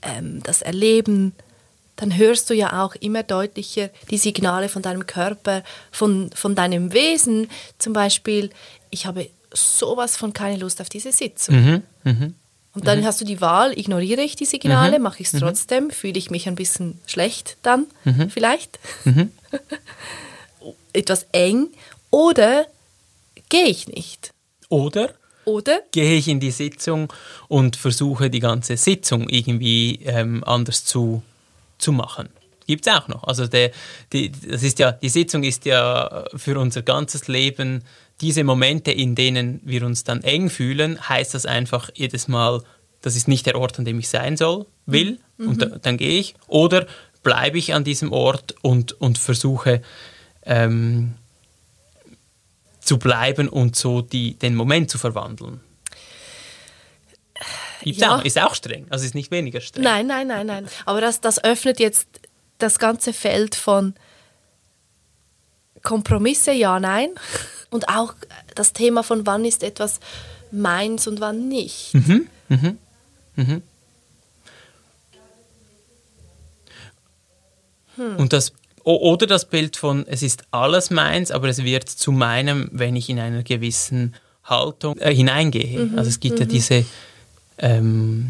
ähm, das Erleben, dann hörst du ja auch immer deutlicher die Signale von deinem Körper, von, von deinem Wesen. Zum Beispiel, ich habe sowas von keine Lust auf diese Sitzung. Mhm, mhm. Und dann hast du die Wahl, ignoriere ich die Signale, mache ich es trotzdem, fühle ich mich ein bisschen schlecht dann vielleicht, <laughs> etwas eng, oder gehe ich nicht. Oder Oder gehe ich in die Sitzung und versuche die ganze Sitzung irgendwie ähm, anders zu, zu machen. Gibt es auch noch. Also der, die, das ist ja, die Sitzung ist ja für unser ganzes Leben diese Momente, in denen wir uns dann eng fühlen, heißt das einfach jedes Mal, das ist nicht der Ort, an dem ich sein soll, will, und da, dann gehe ich. Oder bleibe ich an diesem Ort und, und versuche ähm, zu bleiben und so die, den Moment zu verwandeln. Gibt's Ja. auch, ist auch streng, also ist nicht weniger streng. Nein, nein, nein, nein. Aber das, das öffnet jetzt das ganze Feld von Kompromisse, ja, nein. Und auch das Thema von wann ist etwas meins und wann nicht. Und das, oder das Bild von, es ist alles meins, aber es wird zu meinem, wenn ich in einer gewissen Haltung äh, hineingehe. Also es gibt ja diese, ähm,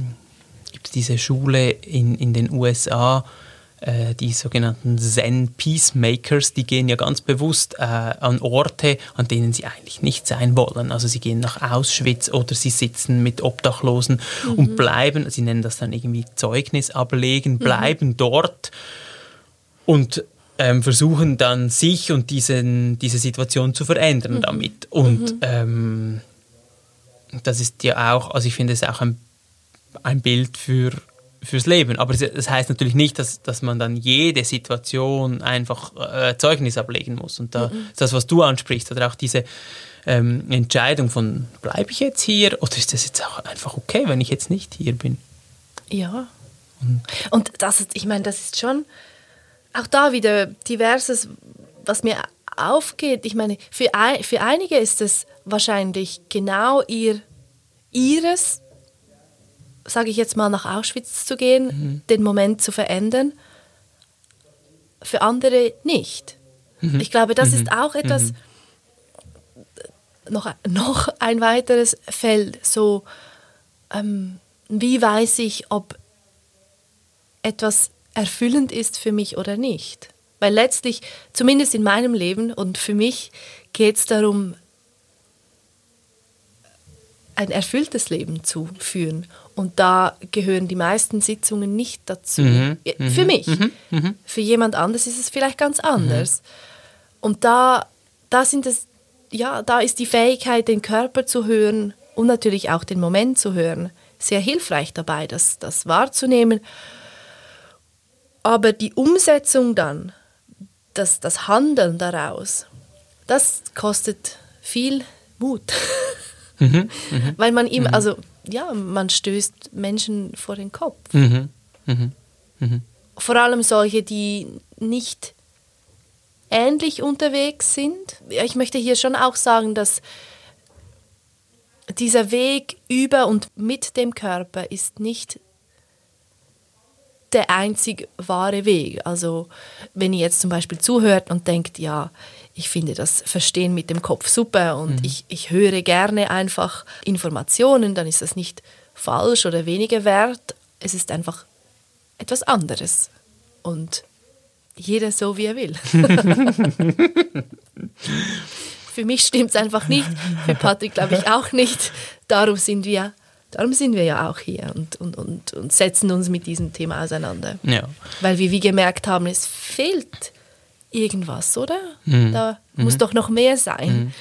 gibt diese Schule in, in den USA, äh, die sogenannten Zen Peacemakers, die gehen ja ganz bewusst äh, an Orte, an denen sie eigentlich nicht sein wollen. Also sie gehen nach Auschwitz oder sie sitzen mit Obdachlosen und bleiben, sie nennen das dann irgendwie Zeugnis ablegen, bleiben dort und ähm, versuchen dann sich und diesen, diese Situation zu verändern damit. Und ähm, das ist ja auch, also ich finde es auch ein, ein Bild für, fürs Leben. Aber es- das heißt natürlich nicht, dass, dass man dann jede Situation einfach äh, Zeugnis ablegen muss. Und da ist das, was du ansprichst, oder auch diese ähm, Entscheidung von, bleibe ich jetzt hier oder ist das jetzt auch einfach okay, wenn ich jetzt nicht hier bin? Ja. Und das ist, ich meine, das ist schon auch da wieder diverses, was mir aufgeht. Ich meine, für, ei- für einige ist es wahrscheinlich genau ihr, ihres, sage ich jetzt mal, nach Auschwitz zu gehen, den Moment zu verändern. Für andere nicht. Ich glaube, das ist auch etwas, noch, noch ein weiteres Feld, so ähm, wie weiß ich, ob etwas erfüllend ist für mich oder nicht. Weil letztlich, zumindest in meinem Leben und für mich, geht es darum, ein erfülltes Leben zu führen. Und da gehören die meisten Sitzungen nicht dazu. Mhm, für mich. Mhm, für jemand anderes ist es vielleicht ganz anders. Und da, da sind es, ja, da ist die Fähigkeit, den Körper zu hören und natürlich auch den Moment zu hören, sehr hilfreich dabei, das, das wahrzunehmen. Aber die Umsetzung dann, das, das Handeln daraus, das kostet viel Mut. <laughs> Mhm, mh. Weil man ihm, mhm. also ja, man stößt Menschen vor den Kopf. Mhm, mhm, mhm. Vor allem solche, die nicht ähnlich unterwegs sind. Ich möchte hier schon auch sagen, dass dieser Weg über und mit dem Körper ist nicht der einzig wahre Weg. Also wenn ihr jetzt zum Beispiel zuhört und denkt, ja, ich finde das Verstehen mit dem Kopf super und mhm. ich, ich höre gerne einfach Informationen, dann ist das nicht falsch oder weniger wert. Es ist einfach etwas anderes. Und jeder so, wie er will. <laughs> Für mich stimmt es einfach nicht. Für Patrick glaube ich auch nicht. Darum sind wir, darum sind wir ja auch hier und, und, und, und setzen uns mit diesem Thema auseinander. Ja. Weil wir wie gemerkt haben, es fehlt irgendwas, oder? Mhm. Da mhm. muss doch noch mehr sein.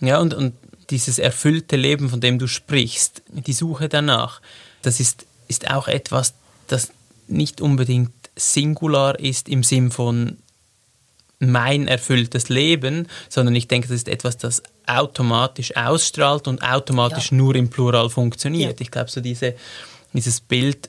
Mhm. Ja, und, und dieses erfüllte Leben, von dem du sprichst, die Suche danach, das ist, ist auch etwas, das nicht unbedingt singular ist im Sinn von mein erfülltes Leben, sondern ich denke, das ist etwas, das automatisch ausstrahlt und automatisch ja. nur im Plural funktioniert. Ja. Ich glaube, so diese, dieses Bild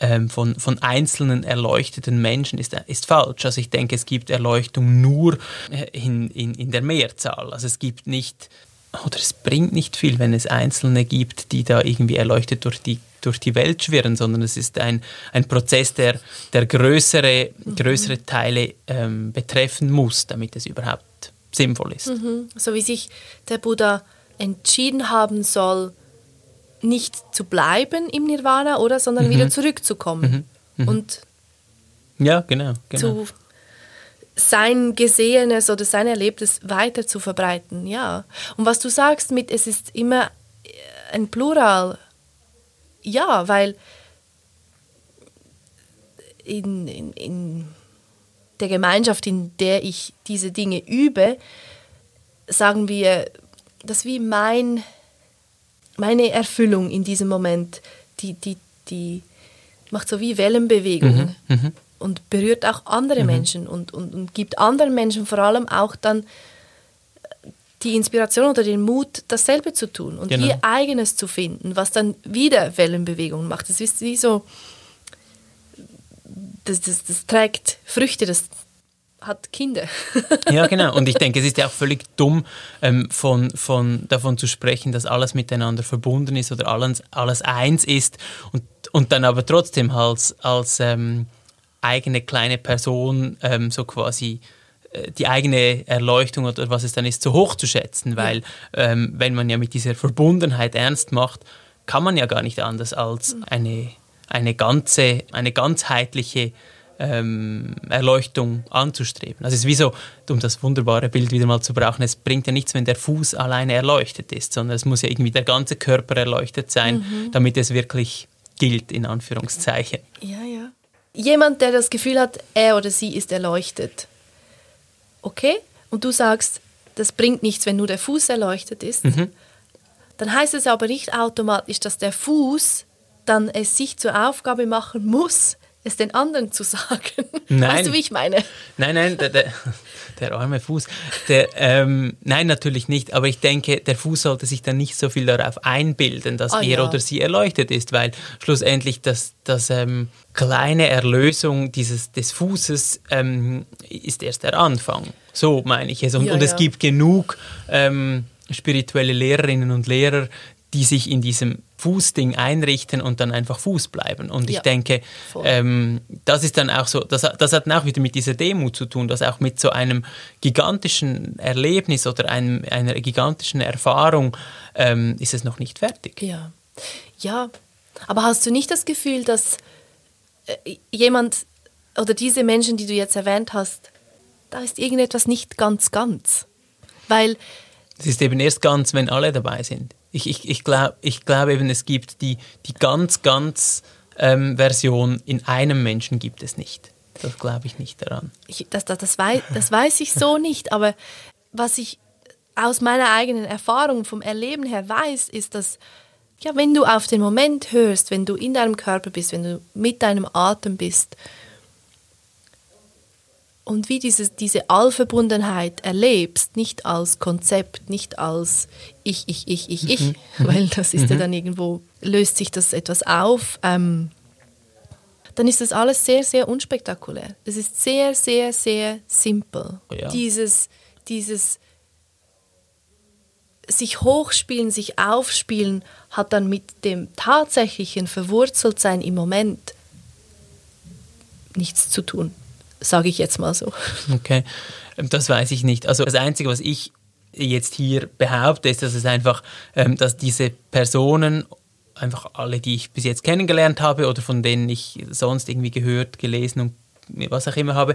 ähm, von, von einzelnen erleuchteten Menschen ist, ist falsch. Also ich denke, es gibt Erleuchtung nur äh, in, in, in der Mehrzahl. Also es gibt nicht, oder es bringt nicht viel, wenn es Einzelne gibt, die da irgendwie erleuchtet durch die durch die Welt schwirren, sondern es ist ein, ein Prozess, der, der größere, größere Teile ähm, betreffen muss, damit es überhaupt sinnvoll ist. Mhm. So wie sich der Buddha entschieden haben soll, nicht zu bleiben im Nirvana, oder, sondern mhm. wieder zurückzukommen mhm. mhm. und ja, genau, genau. zu sein Gesehenes oder sein Erlebtes weiter zu verbreiten. Ja. Und was du sagst mit, es ist immer ein Plural, ja, weil in, in, in der Gemeinschaft, in der ich diese Dinge übe, sagen wir, dass wie mein, meine Erfüllung in diesem Moment, die, die, die macht so wie Wellenbewegung mhm, mhm. Und berührt auch andere mhm. Menschen und, und, und gibt anderen Menschen vor allem auch dann die Inspiration oder den Mut, dasselbe zu tun und genau. ihr eigenes zu finden, was dann wieder Wellenbewegungen macht. Das ist wie so, das, das, das trägt Früchte, das hat Kinder. ja, <laughs> genau. Und ich denke, es ist ja auch völlig dumm, ähm, von, von, davon zu sprechen, dass alles miteinander verbunden ist oder alles, alles eins ist und, und dann aber trotzdem als, als ähm, eigene kleine Person ähm, so quasi äh, die eigene Erleuchtung oder was es dann ist, so hoch zu schätzen, weil ähm, wenn man ja mit dieser Verbundenheit ernst macht, kann man ja gar nicht anders als mhm. eine, eine ganze, eine ganzheitliche ähm, Erleuchtung anzustreben. Also es ist wie so, um das wunderbare Bild wieder mal zu brauchen, es bringt ja nichts, wenn der Fuß alleine erleuchtet ist, sondern es muss ja irgendwie der ganze Körper erleuchtet sein, mhm. damit es wirklich gilt, in Anführungszeichen. Ja, ja. Jemand, der das Gefühl hat, er oder sie ist erleuchtet, okay, und du sagst, das bringt nichts, wenn nur der Fuß erleuchtet ist, mhm. dann heißt es aber nicht automatisch, dass der Fuß dann es sich zur Aufgabe machen muss, es den anderen zu sagen. Nein. <laughs> Weißt du, wie ich meine? Nein, nein, der, der, <laughs> der arme Fuß. Der, ähm, nein, natürlich nicht. Aber ich denke, der Fuß sollte sich dann nicht so viel darauf einbilden, dass oh, er ja. oder sie erleuchtet ist, weil schlussendlich das, das ähm, kleine Erlösung dieses, des Fußes ähm, ist erst der Anfang. So meine ich es. Und, ja, und es ja. gibt genug ähm, spirituelle Lehrerinnen und Lehrer, die sich in diesem Fußding einrichten und dann einfach Fuß bleiben. Und ich Ja, denke, ähm, das ist dann auch so, das, das hat dann auch wieder mit dieser Demut zu tun, dass auch mit so einem gigantischen Erlebnis oder einem, einer gigantischen Erfahrung ähm, ist es noch nicht fertig. Ja. Ja, aber hast du nicht das Gefühl, dass äh, jemand oder diese Menschen, die du jetzt erwähnt hast, da ist irgendetwas nicht ganz ganz? Weil Es ist eben erst ganz, wenn alle dabei sind. Ich, ich, ich glaube ich glaub eben, es gibt die, die ganz, ganz ähm, Version in einem Menschen gibt es nicht. Das glaube ich nicht daran. ich, das, das, das, weiß, das weiß ich so nicht, aber was ich aus meiner eigenen Erfahrung vom Erleben her weiß, ist, dass ja, wenn du auf den Moment hörst, wenn du in deinem Körper bist, wenn du mit deinem Atem bist und wie dieses, diese Allverbundenheit erlebst, nicht als Konzept, nicht als ich, ich, ich, ich, ich, <laughs> weil das ist ja dann irgendwo, löst sich das etwas auf. Ähm, dann ist das alles sehr, sehr unspektakulär. Es ist sehr, sehr, sehr simpel. Ja. Dieses, dieses sich hochspielen, sich aufspielen, hat dann mit dem tatsächlichen Verwurzeltsein im Moment nichts zu tun, sage ich jetzt mal so. Okay, das weiß ich nicht. Also das Einzige, was ich jetzt hier behaupte, ist, dass es einfach, ähm, dass diese Personen, einfach alle, die ich bis jetzt kennengelernt habe oder von denen ich sonst irgendwie gehört, gelesen und was auch immer habe,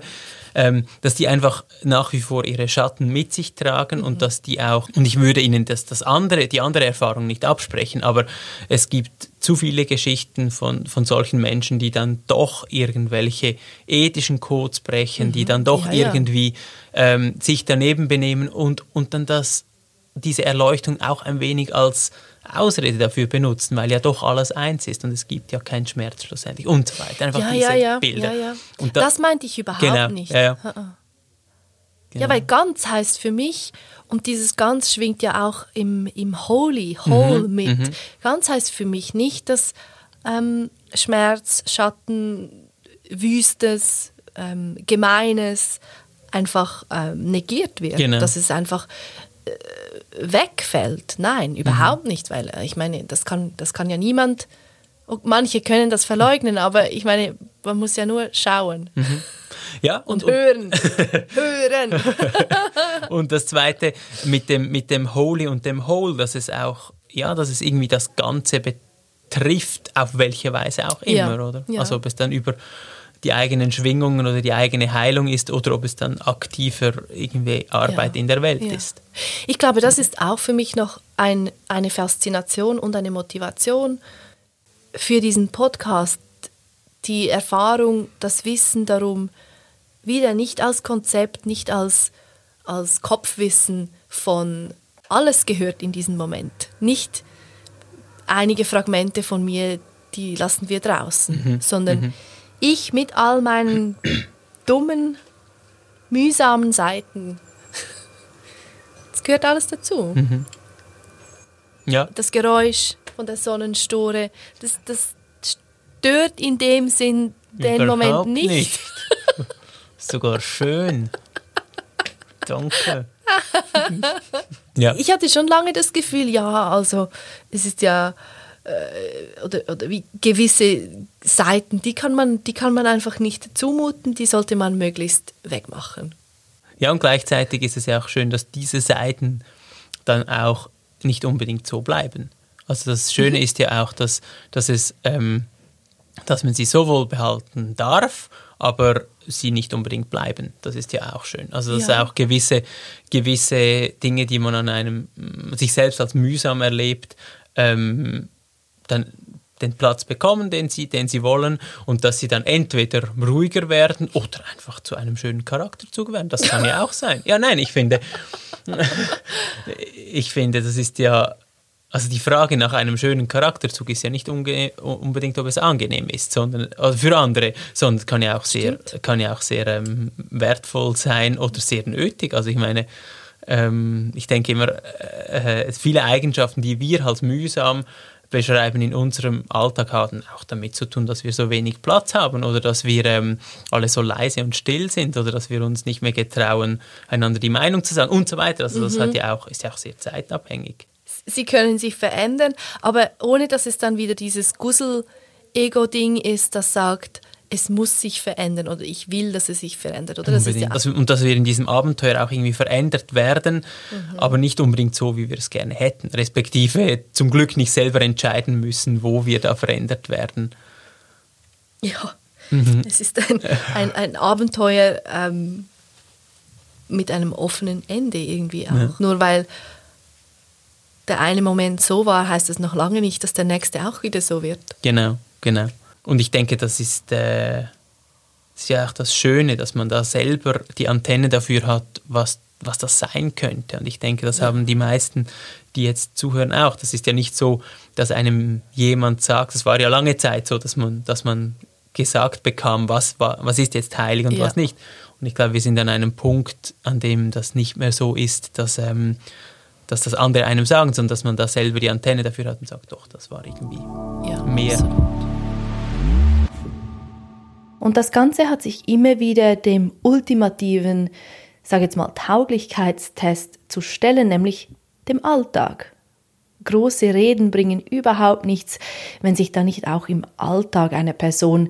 ähm, dass die einfach nach wie vor ihre Schatten mit sich tragen und dass die auch, und ich würde ihnen das, das andere, die andere Erfahrung nicht absprechen, aber es gibt zu viele Geschichten von, von solchen Menschen, die dann doch irgendwelche ethischen Codes brechen, die dann doch Ja, ja. irgendwie ähm, sich daneben benehmen und, und dann das, diese Erleuchtung auch ein wenig als Ausrede dafür benutzen, weil ja doch alles eins ist und es gibt ja keinen Schmerz schlussendlich und so weiter. Einfach Ja, diese ja, ja, Bilder. ja, ja. Und da- das meinte ich überhaupt Genau, nicht. ja, ja. Genau. Ja, weil ganz heißt für mich, und dieses ganz schwingt ja auch im, im Holy, Whole Mhm, mit. Ganz heißt für mich nicht, dass ähm, Schmerz, Schatten, Wüstes, ähm, Gemeines einfach ähm, negiert wird. Genau. Dass es einfach äh, wegfällt. Nein, überhaupt nicht, weil äh, ich meine, das kann, das kann ja niemand. Manche können das verleugnen, aber ich meine, man muss ja nur schauen ja, und, und, hören. <laughs> hören. <laughs> und das Zweite mit dem, mit dem Holy und dem Whole, dass es auch, ja, dass es irgendwie das Ganze betrifft, auf welche Weise auch Ja, immer, oder? ja. Also ob es dann über die eigenen Schwingungen oder die eigene Heilung ist oder ob es dann aktiver irgendwie Arbeit Ja, in der Welt ja. ist. Ich glaube, das ist auch für mich noch ein, eine Faszination und eine Motivation für diesen Podcast. Die Erfahrung, das Wissen darum, wieder nicht als Konzept, nicht als, als Kopfwissen von alles gehört in diesem Moment. Nicht einige Fragmente von mir, die lassen wir draußen, sondern ich mit all meinen <clears throat> dummen, mühsamen Seiten das gehört alles dazu. Ja, Das Geräusch von der Sonnenstore, das, das stört in dem Sinn den Moment überhaupt nicht. Sogar schön. Danke. <laughs> ja. Ich hatte schon lange das Gefühl, ja, also es ist ja oder, oder wie gewisse Seiten, die kann man, die kann man einfach nicht zumuten, die sollte man möglichst wegmachen. Ja, und gleichzeitig ist es ja auch schön, dass diese Seiten dann auch nicht unbedingt so bleiben. Also das Schöne ist ja auch, dass, dass, es, ähm, dass man sie sowohl behalten darf, aber sie nicht unbedingt bleiben. Das ist ja auch schön. Also dass Ja. auch gewisse, gewisse Dinge, die man an einem sich selbst als mühsam erlebt, ähm, dann den Platz bekommen, den sie, den sie wollen und dass sie dann entweder ruhiger werden oder einfach zu einem schönen Charakterzug werden. Das kann ja auch sein. Ja, nein, ich finde, <laughs> ich finde, das ist ja, also die Frage nach einem schönen Charakterzug ist ja nicht unbedingt, ob es angenehm ist, sondern also für andere, sondern kann ja auch sehr, kann ja auch sehr ähm, wertvoll sein oder sehr nötig. Also ich meine, ähm, ich denke immer, äh, viele Eigenschaften, die wir als mühsam beschreiben in unserem Alltag haben auch damit zu tun, dass wir so wenig Platz haben oder dass wir ähm, alle so leise und still sind oder dass wir uns nicht mehr getrauen, einander die Meinung zu sagen und so weiter. Also das hat ja auch, ist ja auch sehr zeitabhängig. sie können sich verändern, aber ohne dass es dann wieder dieses Gussel-Ego-Ding ist, das sagt, es muss sich verändern oder ich will, dass es sich verändert. Oder? Das ja das, und dass wir in diesem Abenteuer auch irgendwie verändert werden, mhm. aber nicht unbedingt so, wie wir es gerne hätten, respektive zum Glück nicht selber entscheiden müssen, wo wir da verändert werden. Ja, mhm. es ist ein, ein, ein Abenteuer ähm, mit einem offenen Ende irgendwie auch. Ja. Nur weil der eine Moment so war, heißt das noch lange nicht, dass der nächste auch wieder so wird. Genau, genau. Und ich denke, das ist, äh, das ist ja auch das Schöne, dass man da selber die Antenne dafür hat, was, was das sein könnte. Und ich denke, das ja. haben die meisten, die jetzt zuhören, auch. Das ist ja nicht so, dass einem jemand sagt, es war ja lange Zeit so, dass man, dass man gesagt bekam, was, was ist jetzt heilig und ja. was nicht. Und ich glaube, wir sind an einem Punkt, an dem das nicht mehr so ist, dass, ähm, dass das andere einem sagen, sondern dass man da selber die Antenne dafür hat und sagt, doch, das war irgendwie ja, mehr. Absolut. Und das Ganze hat sich immer wieder dem ultimativen, sage jetzt mal, Tauglichkeitstest zu stellen, nämlich dem Alltag. Große Reden bringen überhaupt nichts, wenn sich da nicht auch im Alltag einer Person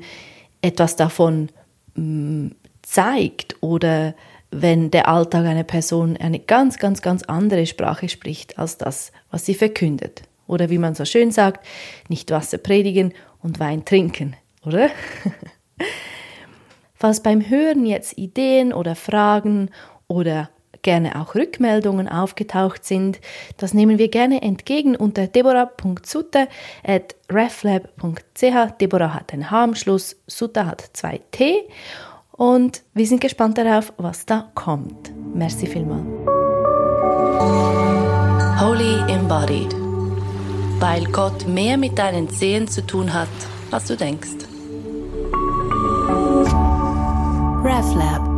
etwas davon mm, zeigt oder wenn der Alltag einer Person eine ganz, ganz, ganz andere Sprache spricht als das, was sie verkündet. Oder wie man so schön sagt, nicht Wasser predigen und Wein trinken, oder? <laughs> Falls beim Hören jetzt Ideen oder Fragen oder gerne auch Rückmeldungen aufgetaucht sind, das nehmen wir gerne entgegen unter deborah.sutter.reflab.ch. Deborah hat ein H am Schluss, Sutter hat zwei T und wir sind gespannt darauf, was da kommt. Merci vielmals. Holy Embodied, weil Gott mehr mit deinen Zehen zu tun hat, als du denkst. RefLab.